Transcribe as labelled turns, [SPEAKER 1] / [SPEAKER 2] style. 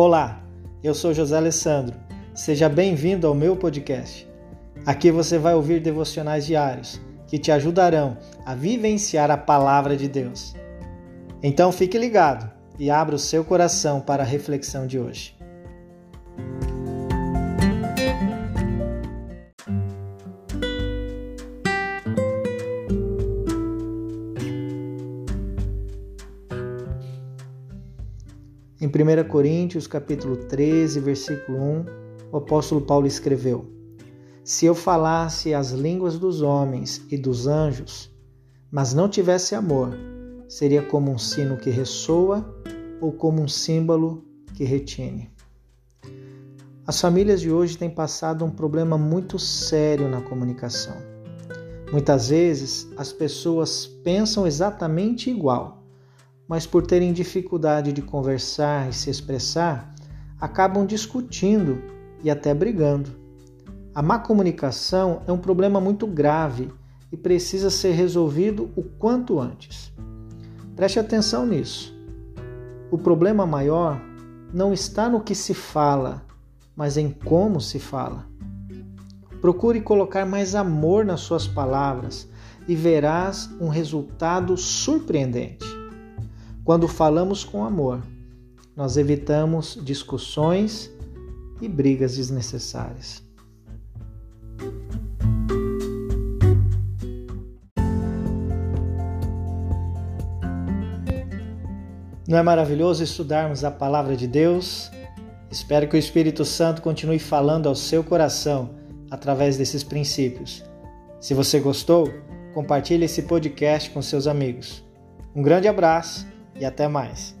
[SPEAKER 1] Olá, eu sou José Alessandro. Seja bem-vindo ao meu podcast. Aqui você vai ouvir devocionais diários que te ajudarão a vivenciar a palavra de Deus. Então fique ligado e abra o seu coração para a reflexão de hoje. Em 1 Coríntios, capítulo 13, versículo 1, o apóstolo Paulo escreveu: Se eu falasse as línguas dos homens e dos anjos, mas não tivesse amor, seria como um sino que ressoa ou como um símbolo que retine. As famílias de hoje têm passado um problema muito sério na comunicação. Muitas vezes as pessoas pensam exatamente igual mas por terem dificuldade de conversar e se expressar, acabam discutindo e até brigando. A má comunicação é um problema muito grave e precisa ser resolvido o quanto antes. Preste atenção nisso. O problema maior não está no que se fala, mas em como se fala. Procure colocar mais amor nas suas palavras e verás um resultado surpreendente. Quando falamos com amor, nós evitamos discussões e brigas desnecessárias. Não é maravilhoso estudarmos a palavra de Deus? Espero que o Espírito Santo continue falando ao seu coração através desses princípios. Se você gostou, compartilhe esse podcast com seus amigos. Um grande abraço e até mais.